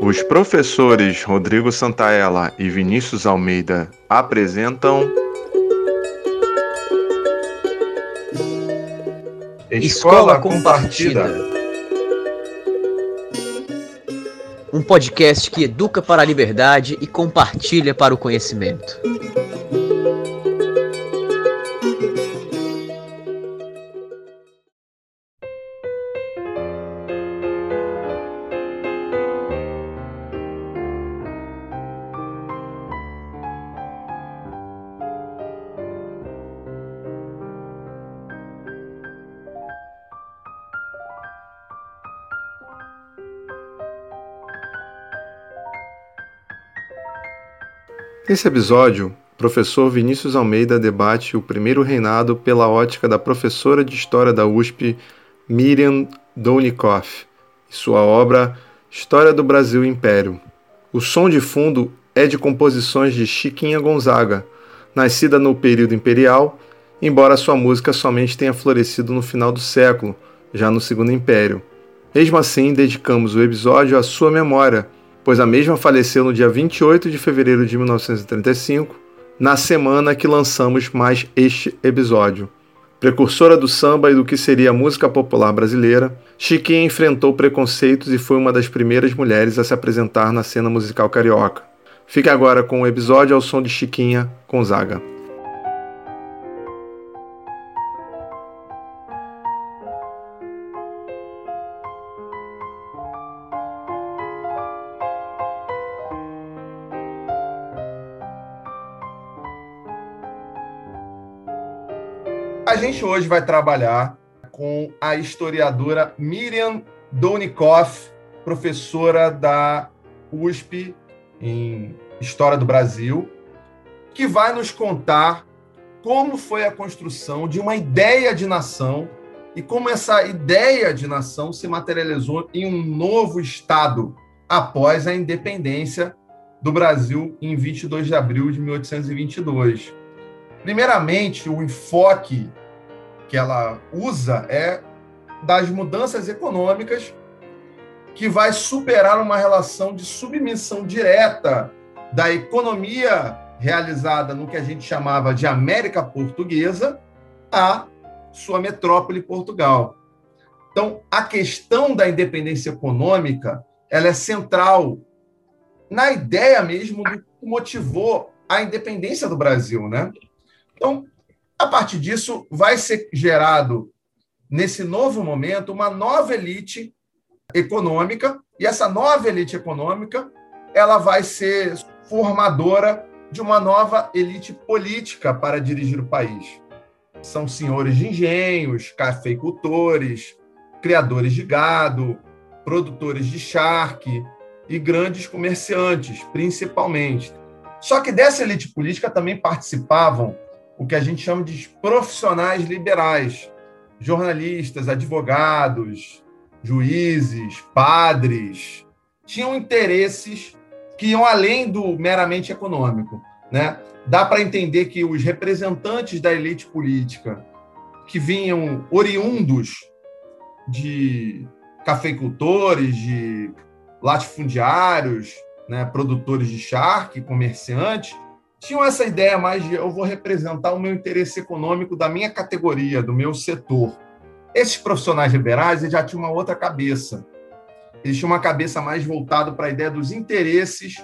Os professores Rodrigo Santaella e Vinícius Almeida apresentam. Escola Compartida. Um podcast que educa para a liberdade e compartilha para o conhecimento. Nesse episódio, professor Vinícius Almeida debate o primeiro reinado pela ótica da professora de História da USP, Miriam Downikoff, e sua obra História do Brasil Império. O som de fundo é de composições de Chiquinha Gonzaga, nascida no período imperial, embora sua música somente tenha florescido no final do século, já no Segundo Império. Mesmo assim, dedicamos o episódio à sua memória pois a mesma faleceu no dia 28 de fevereiro de 1935, na semana que lançamos mais este episódio. Precursora do samba e do que seria a música popular brasileira, Chiquinha enfrentou preconceitos e foi uma das primeiras mulheres a se apresentar na cena musical carioca. Fique agora com o episódio ao som de Chiquinha Gonzaga. Gente hoje vai trabalhar com a historiadora Miriam Donikoff, professora da USP em História do Brasil, que vai nos contar como foi a construção de uma ideia de nação e como essa ideia de nação se materializou em um novo Estado após a independência do Brasil em 22 de abril de 1822. Primeiramente, o enfoque que ela usa é das mudanças econômicas que vai superar uma relação de submissão direta da economia realizada no que a gente chamava de América Portuguesa à sua metrópole Portugal. Então, a questão da independência econômica, ela é central na ideia mesmo do que motivou a independência do Brasil, né? Então, a partir disso, vai ser gerado, nesse novo momento, uma nova elite econômica, e essa nova elite econômica ela vai ser formadora de uma nova elite política para dirigir o país. São senhores de engenhos, cafeicultores, criadores de gado, produtores de charque e grandes comerciantes, principalmente. Só que dessa elite política também participavam o que a gente chama de profissionais liberais, jornalistas, advogados, juízes, padres, tinham interesses que iam além do meramente econômico, né? Dá para entender que os representantes da elite política que vinham oriundos de cafeicultores, de latifundiários, né, produtores de charque, comerciantes, tinham essa ideia mais de eu vou representar o meu interesse econômico da minha categoria, do meu setor. Esses profissionais liberais já tinham uma outra cabeça. Eles tinham uma cabeça mais voltada para a ideia dos interesses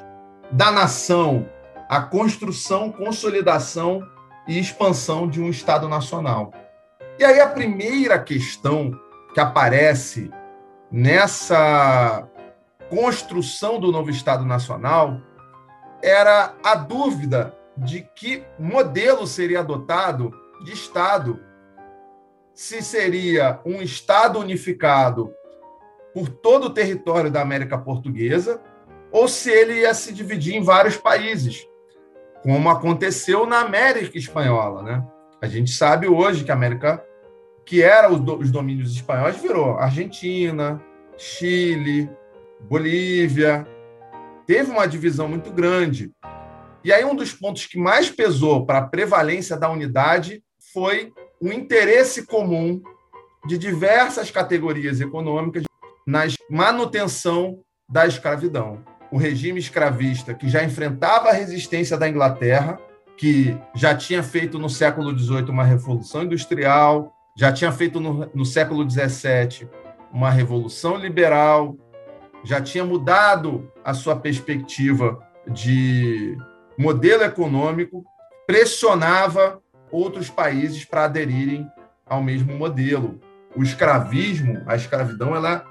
da nação, a construção, consolidação e expansão de um Estado nacional. E aí a primeira questão que aparece nessa construção do novo Estado Nacional era a dúvida de que modelo seria adotado de Estado. Se seria um Estado unificado por todo o território da América Portuguesa, ou se ele ia se dividir em vários países, como aconteceu na América Espanhola. Né? A gente sabe hoje que a América, que era os domínios espanhóis, virou Argentina, Chile, Bolívia, teve uma divisão muito grande. E aí, um dos pontos que mais pesou para a prevalência da unidade foi o interesse comum de diversas categorias econômicas na manutenção da escravidão. O regime escravista, que já enfrentava a resistência da Inglaterra, que já tinha feito no século XVIII uma revolução industrial, já tinha feito no, no século XVII uma revolução liberal, já tinha mudado a sua perspectiva de modelo econômico, pressionava outros países para aderirem ao mesmo modelo. O escravismo, a escravidão, ela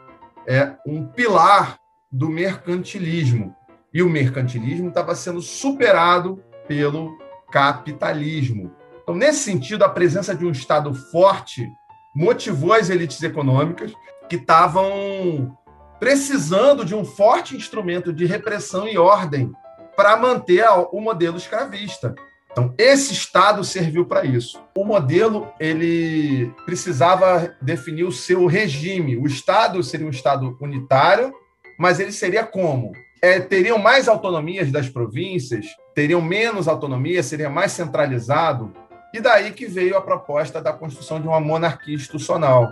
é um pilar do mercantilismo. E o mercantilismo estava sendo superado pelo capitalismo. Então, nesse sentido, a presença de um Estado forte motivou as elites econômicas que estavam precisando de um forte instrumento de repressão e ordem para manter o modelo escravista. Então, esse Estado serviu para isso. O modelo ele precisava definir o seu regime. O Estado seria um Estado unitário, mas ele seria como? É, teriam mais autonomias das províncias, teriam menos autonomia, seria mais centralizado. E daí que veio a proposta da construção de uma monarquia institucional,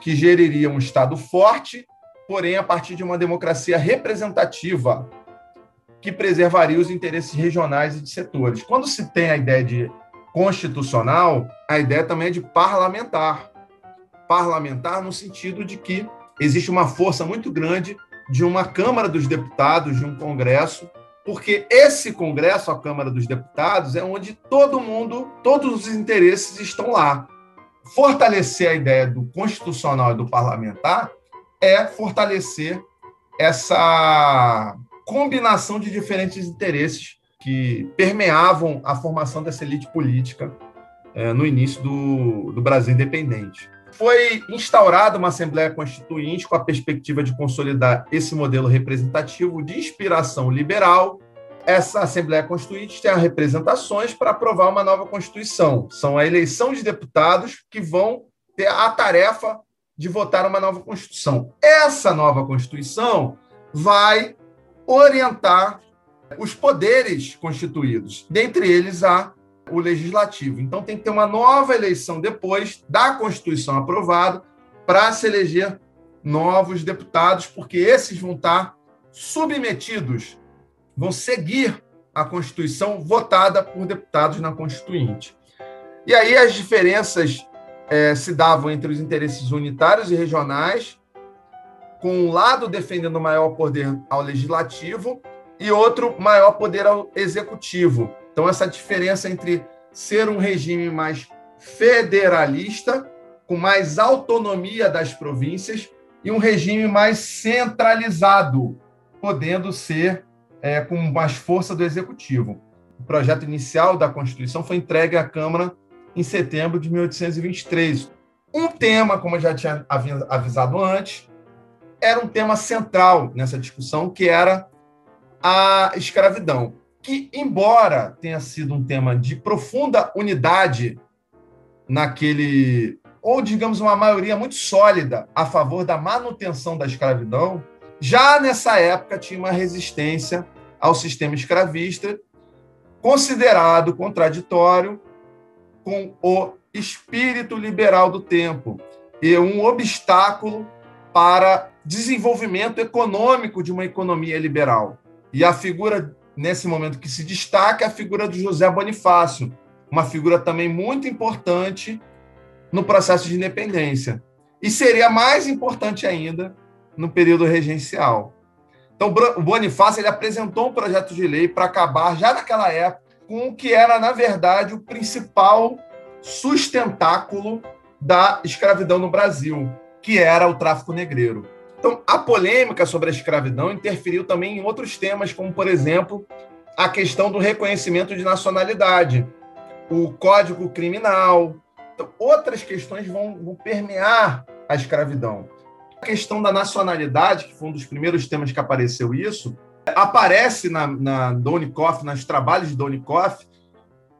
que geriria um Estado forte, porém a partir de uma democracia representativa, que preservaria os interesses regionais e de setores. Quando se tem a ideia de constitucional, a ideia também é de parlamentar. Parlamentar no sentido de que existe uma força muito grande de uma Câmara dos Deputados, de um Congresso, porque esse Congresso, a Câmara dos Deputados, é onde todo mundo, todos os interesses estão lá. Fortalecer a ideia do constitucional e do parlamentar é fortalecer essa combinação de diferentes interesses que permeavam a formação dessa elite política é, no início do, do Brasil independente. Foi instaurada uma Assembleia Constituinte com a perspectiva de consolidar esse modelo representativo de inspiração liberal. Essa Assembleia Constituinte tem representações para aprovar uma nova Constituição. São a eleição de deputados que vão ter a tarefa de votar uma nova Constituição. Essa nova Constituição vai orientar os poderes constituídos, dentre eles a o legislativo. Então tem que ter uma nova eleição depois da Constituição aprovada para se eleger novos deputados, porque esses vão estar submetidos, vão seguir a Constituição votada por deputados na Constituinte. E aí as diferenças é, se davam entre os interesses unitários e regionais, com um lado defendendo maior poder ao legislativo e outro maior poder ao executivo. Então, essa diferença entre ser um regime mais federalista, com mais autonomia das províncias, e um regime mais centralizado, podendo ser é, com mais força do executivo. O projeto inicial da Constituição foi entregue à Câmara em setembro de 1823. Um tema, como eu já tinha avisado antes, era um tema central nessa discussão, que era a escravidão, que, embora tenha sido um tema de profunda unidade naquele, ou digamos, uma maioria muito sólida a favor da manutenção da escravidão, já nessa época tinha uma resistência ao sistema escravista, considerado contraditório com o espírito liberal do tempo e um obstáculo para desenvolvimento econômico de uma economia liberal. E a figura, nesse momento, que se destaca é a figura de José Bonifácio, uma figura também muito importante no processo de independência. E seria mais importante ainda no período regencial. Então, o Bonifácio ele apresentou um projeto de lei para acabar, já naquela época, com o que era, na verdade, o principal sustentáculo da escravidão no Brasil, que era o tráfico negreiro. Então, a polêmica sobre a escravidão interferiu também em outros temas, como, por exemplo, a questão do reconhecimento de nacionalidade, o Código Criminal. Então, outras questões vão, vão permear a escravidão. A questão da nacionalidade, que foi um dos primeiros temas que apareceu isso, aparece na, na Donikoff, nos trabalhos de Donikoff,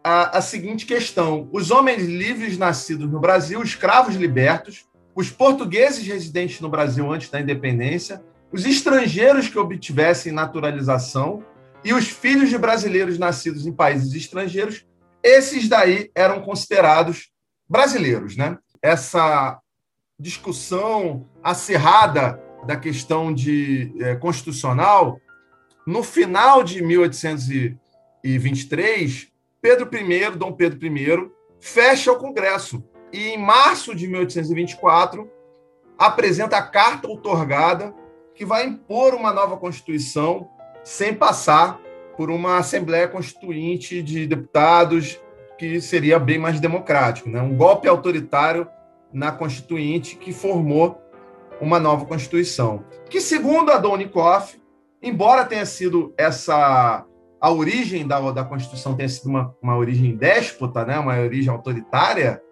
a, a seguinte questão: os homens livres nascidos no Brasil, escravos libertos, os portugueses residentes no Brasil antes da independência, os estrangeiros que obtivessem naturalização e os filhos de brasileiros nascidos em países estrangeiros, esses daí eram considerados brasileiros, né? Essa discussão acirrada da questão de é, constitucional, no final de 1823, Pedro I, Dom Pedro I, fecha o Congresso. E em março de 1824, apresenta a carta outorgada que vai impor uma nova Constituição sem passar por uma Assembleia Constituinte de deputados que seria bem mais democrático, né? um golpe autoritário na Constituinte que formou uma nova Constituição. Que, segundo a Donikoff, embora tenha sido essa a origem da, da Constituição tenha sido uma, uma origem déspota, né, uma origem autoritária,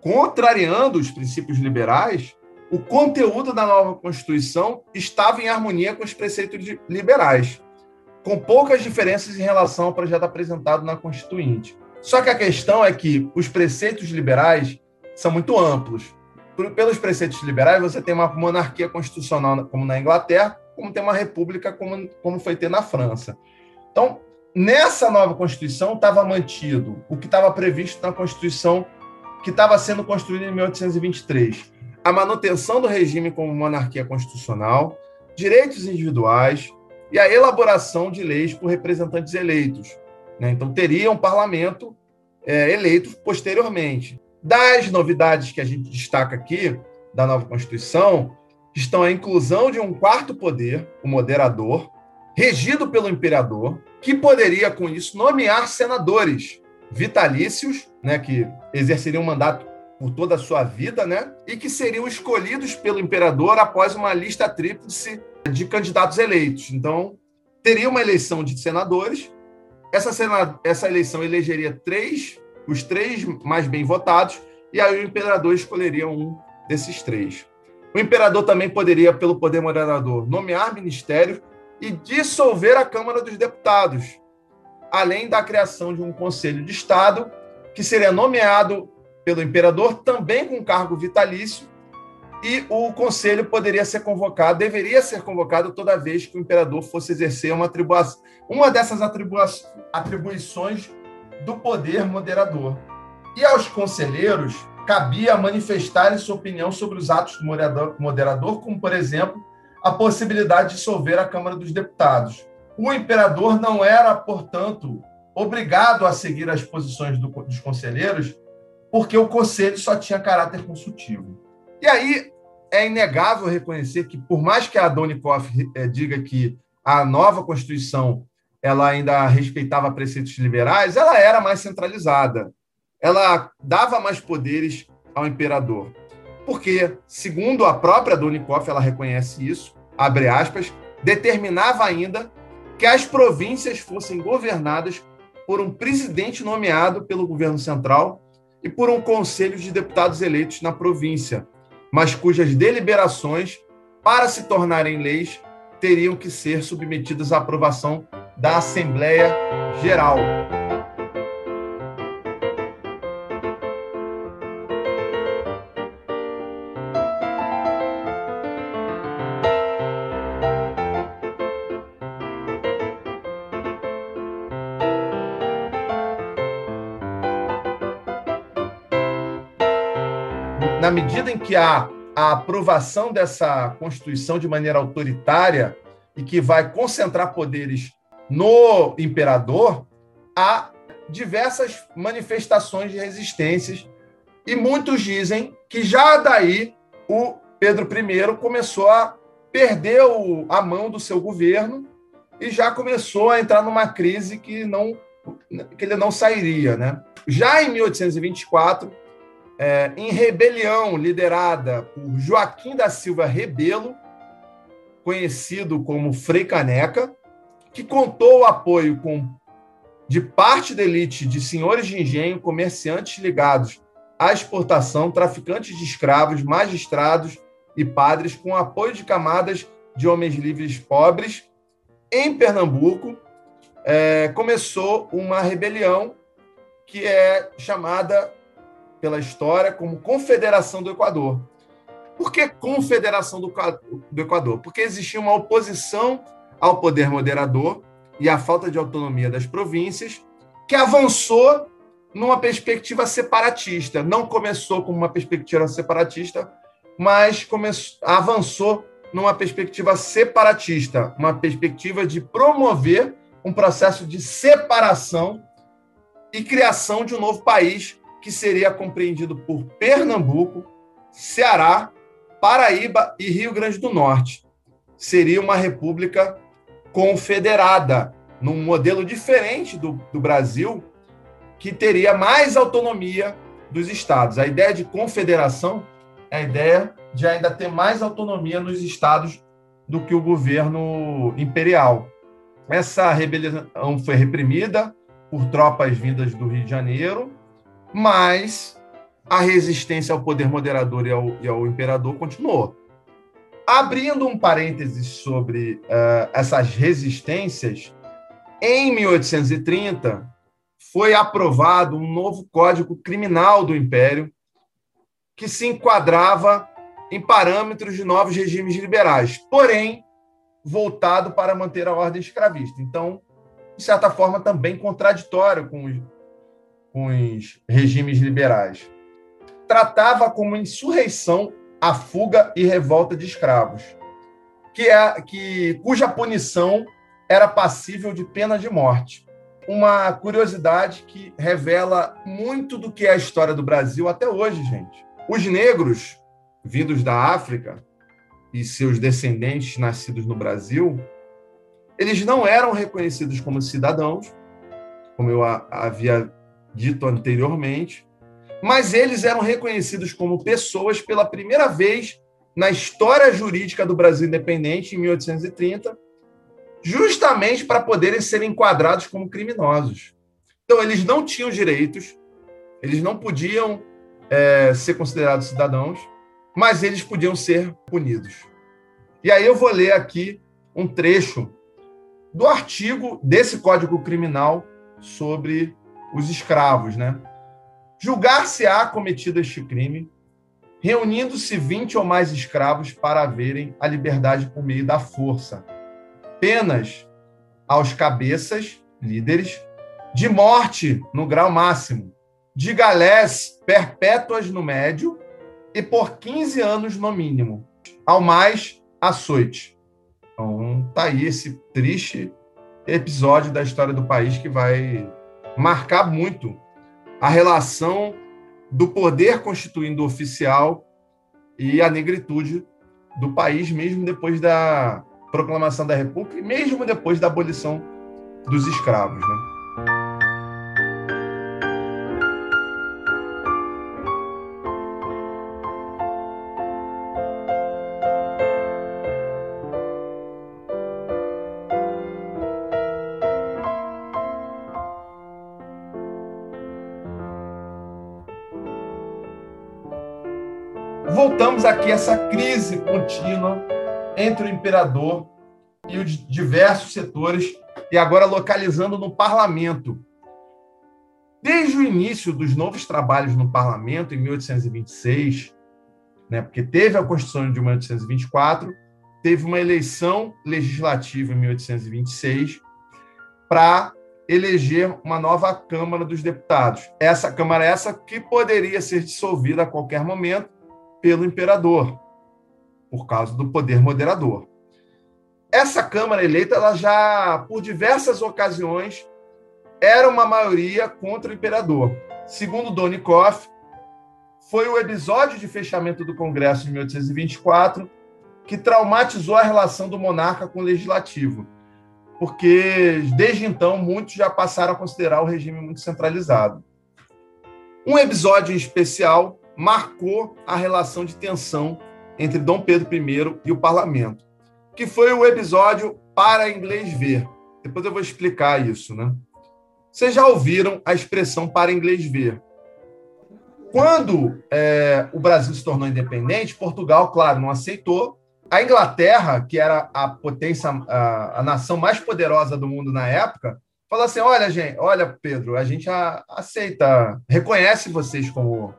contrariando os princípios liberais, o conteúdo da nova Constituição estava em harmonia com os preceitos liberais, com poucas diferenças em relação ao projeto apresentado na Constituinte. Só que a questão é que os preceitos liberais são muito amplos. Pelos preceitos liberais, você tem uma monarquia constitucional, como na Inglaterra, como tem uma república, como, como foi ter na França. Então, nessa nova Constituição, estava mantido o que estava previsto na Constituição que estava sendo construída em 1823. A manutenção do regime como monarquia constitucional, direitos individuais e a elaboração de leis por representantes eleitos. Né? Então, teria um parlamento é, eleito posteriormente. Das novidades que a gente destaca aqui, da nova Constituição, estão a inclusão de um quarto poder, o moderador, regido pelo imperador, que poderia, com isso, nomear senadores vitalícios, né, que exerceriam um mandato por toda a sua vida, né, e que seriam escolhidos pelo imperador após uma lista tríplice de candidatos eleitos. Então, teria uma eleição de senadores. Essa, sena, essa eleição elegeria três, os três mais bem votados, e aí o imperador escolheria um desses três. O imperador também poderia, pelo poder moderador, nomear ministérios e dissolver a Câmara dos Deputados, além da criação de um Conselho de Estado, que seria nomeado pelo imperador também com cargo vitalício, e o conselho poderia ser convocado, deveria ser convocado toda vez que o imperador fosse exercer uma, uma dessas atribuições do poder moderador. E aos conselheiros cabia manifestarem sua opinião sobre os atos do moderador, como, por exemplo, a possibilidade de dissolver a Câmara dos Deputados. O imperador não era, portanto, obrigado a seguir as posições do, dos conselheiros, porque o conselho só tinha caráter consultivo. E aí é inegável reconhecer que, por mais que a Donikoff eh, diga que a nova Constituição ela ainda respeitava preceitos liberais, ela era mais centralizada ela dava mais poderes ao imperador. Porque, segundo a própria Donikoff, ela reconhece isso, abre aspas, determinava ainda que as províncias fossem governadas por um presidente nomeado pelo governo central e por um conselho de deputados eleitos na província, mas cujas deliberações, para se tornarem leis, teriam que ser submetidas à aprovação da Assembleia Geral. Medida em que há a aprovação dessa Constituição de maneira autoritária e que vai concentrar poderes no imperador, há diversas manifestações de resistências e muitos dizem que já daí o Pedro I começou a perder a mão do seu governo e já começou a entrar numa crise que não que ele não sairia, né? Já em 1824 é, em rebelião liderada por Joaquim da Silva Rebelo, conhecido como Frei Caneca, que contou o apoio com, de parte da elite de senhores de engenho, comerciantes ligados à exportação, traficantes de escravos, magistrados e padres, com apoio de camadas de homens livres pobres. Em Pernambuco, é, começou uma rebelião que é chamada pela história como Confederação do Equador. Por que Confederação do Equador? Porque existia uma oposição ao poder moderador e à falta de autonomia das províncias, que avançou numa perspectiva separatista. Não começou como uma perspectiva separatista, mas começou, avançou numa perspectiva separatista, uma perspectiva de promover um processo de separação e criação de um novo país que seria compreendido por Pernambuco, Ceará, Paraíba e Rio Grande do Norte. Seria uma república confederada, num modelo diferente do, do Brasil, que teria mais autonomia dos estados. A ideia de confederação é a ideia de ainda ter mais autonomia nos estados do que o governo imperial. Essa rebelião foi reprimida por tropas vindas do Rio de Janeiro, mas a resistência ao poder moderador e ao, e ao imperador continuou. Abrindo um parênteses sobre uh, essas resistências, em 1830 foi aprovado um novo código criminal do Império que se enquadrava em parâmetros de novos regimes liberais, porém voltado para manter a ordem escravista. Então, de certa forma, também contraditório com com os regimes liberais. Tratava como insurreição a fuga e revolta de escravos, que é que cuja punição era passível de pena de morte. Uma curiosidade que revela muito do que é a história do Brasil até hoje, gente. Os negros vindos da África e seus descendentes nascidos no Brasil, eles não eram reconhecidos como cidadãos, como eu havia dito anteriormente, mas eles eram reconhecidos como pessoas pela primeira vez na história jurídica do Brasil independente, em 1830, justamente para poderem ser enquadrados como criminosos. Então, eles não tinham direitos, eles não podiam é, ser considerados cidadãos, mas eles podiam ser punidos. E aí eu vou ler aqui um trecho do artigo desse Código Criminal sobre os escravos, né? Julgar-se-á cometido este crime, reunindo-se 20 ou mais escravos para haverem a liberdade por meio da força. Penas aos cabeças, líderes, de morte no grau máximo, de galés perpétuas no médio e por 15 anos no mínimo. Ao mais, açoite. Então, tá aí esse triste episódio da história do país que vai marcar muito a relação do poder constituindo oficial e a negritude do país, mesmo depois da proclamação da República e mesmo depois da abolição dos escravos. Né? Voltamos aqui a essa crise contínua entre o imperador e os diversos setores, e agora localizando no parlamento. Desde o início dos novos trabalhos no parlamento, em 1826, né, porque teve a Constituição de 1824, teve uma eleição legislativa em 1826 para eleger uma nova Câmara dos Deputados. Essa Câmara é essa que poderia ser dissolvida a qualquer momento pelo imperador, por causa do poder moderador. Essa Câmara eleita, ela já, por diversas ocasiões, era uma maioria contra o imperador. Segundo Donikoff, foi o episódio de fechamento do Congresso em 1824 que traumatizou a relação do monarca com o legislativo, porque desde então muitos já passaram a considerar o regime muito centralizado. Um episódio em especial marcou a relação de tensão entre Dom Pedro I e o parlamento, que foi o episódio para inglês ver. Depois eu vou explicar isso, né? Vocês já ouviram a expressão para inglês ver? Quando é, o Brasil se tornou independente, Portugal, claro, não aceitou. A Inglaterra, que era a potência, a, a nação mais poderosa do mundo na época, falou assim: olha, gente, olha, Pedro, a gente a, aceita, reconhece vocês como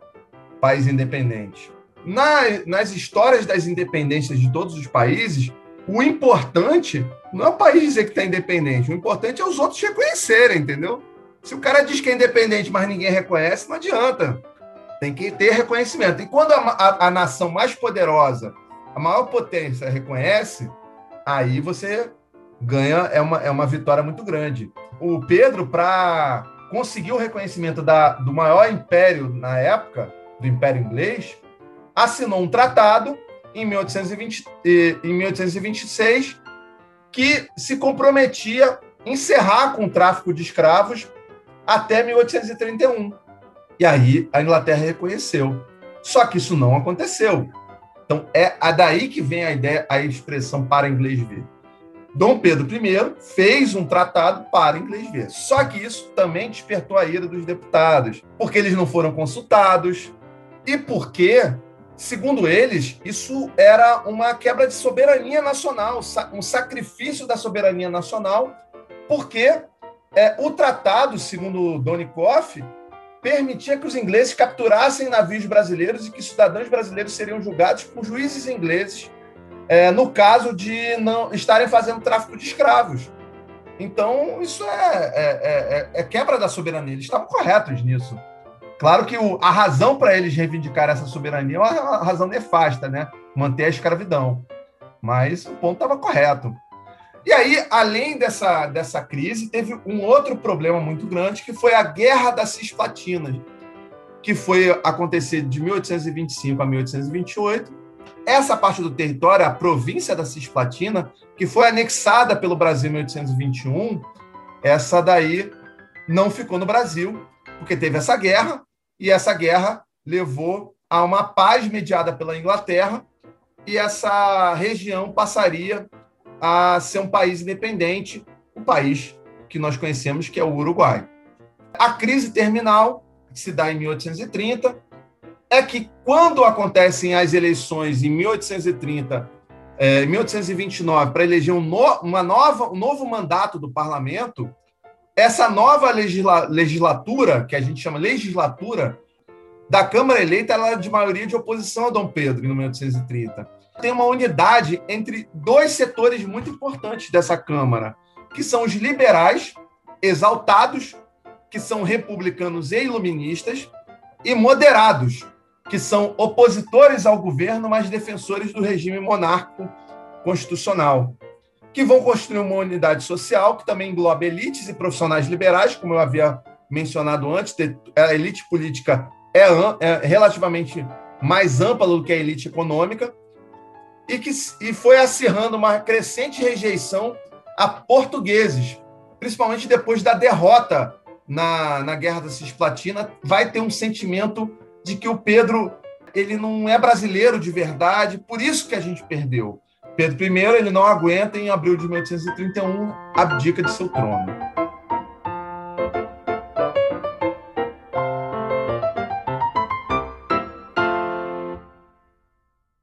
país independente. Na, nas histórias das independências de todos os países, o importante não é o país dizer que está independente, o importante é os outros reconhecerem, entendeu? Se o cara diz que é independente, mas ninguém reconhece, não adianta. Tem que ter reconhecimento. E quando a, a, a nação mais poderosa, a maior potência reconhece, aí você ganha, é uma, é uma vitória muito grande. O Pedro, para conseguir o reconhecimento da, do maior império na época, do Império Inglês, assinou um tratado em, 1820, em 1826 que se comprometia a encerrar com o tráfico de escravos até 1831. E aí a Inglaterra reconheceu. Só que isso não aconteceu. Então é daí que vem a ideia, a expressão para inglês ver. Dom Pedro I fez um tratado para inglês ver. Só que isso também despertou a ira dos deputados, porque eles não foram consultados e porque, segundo eles, isso era uma quebra de soberania nacional, um sacrifício da soberania nacional, porque é, o tratado, segundo Donikoff, permitia que os ingleses capturassem navios brasileiros e que cidadãos brasileiros seriam julgados por juízes ingleses é, no caso de não estarem fazendo tráfico de escravos. Então, isso é, é, é, é quebra da soberania. Eles estavam corretos nisso. Claro que o, a razão para eles reivindicar essa soberania é uma razão nefasta, né? Manter a escravidão. Mas o ponto estava correto. E aí, além dessa, dessa crise, teve um outro problema muito grande, que foi a Guerra da Cisplatina, que foi acontecer de 1825 a 1828. Essa parte do território, a província da Cisplatina, que foi anexada pelo Brasil em 1821, essa daí não ficou no Brasil, porque teve essa guerra, e essa guerra levou a uma paz mediada pela Inglaterra, e essa região passaria a ser um país independente, o país que nós conhecemos, que é o Uruguai. A crise terminal, que se dá em 1830, é que quando acontecem as eleições em 1830, é, 1829, para eleger um, no, uma nova, um novo mandato do parlamento, essa nova legisla, legislatura, que a gente chama legislatura, da Câmara eleita, ela é de maioria de oposição a Dom Pedro, em 1830 tem uma unidade entre dois setores muito importantes dessa Câmara, que são os liberais, exaltados, que são republicanos e iluministas, e moderados, que são opositores ao governo, mas defensores do regime monárquico constitucional, que vão construir uma unidade social que também engloba elites e profissionais liberais, como eu havia mencionado antes, a elite política é, é relativamente mais ampla do que a elite econômica, e que e foi acirrando uma crescente rejeição a portugueses, principalmente depois da derrota na, na Guerra da Cisplatina, vai ter um sentimento de que o Pedro ele não é brasileiro de verdade, por isso que a gente perdeu. Pedro I ele não aguenta em abril de 1831 abdica de seu trono.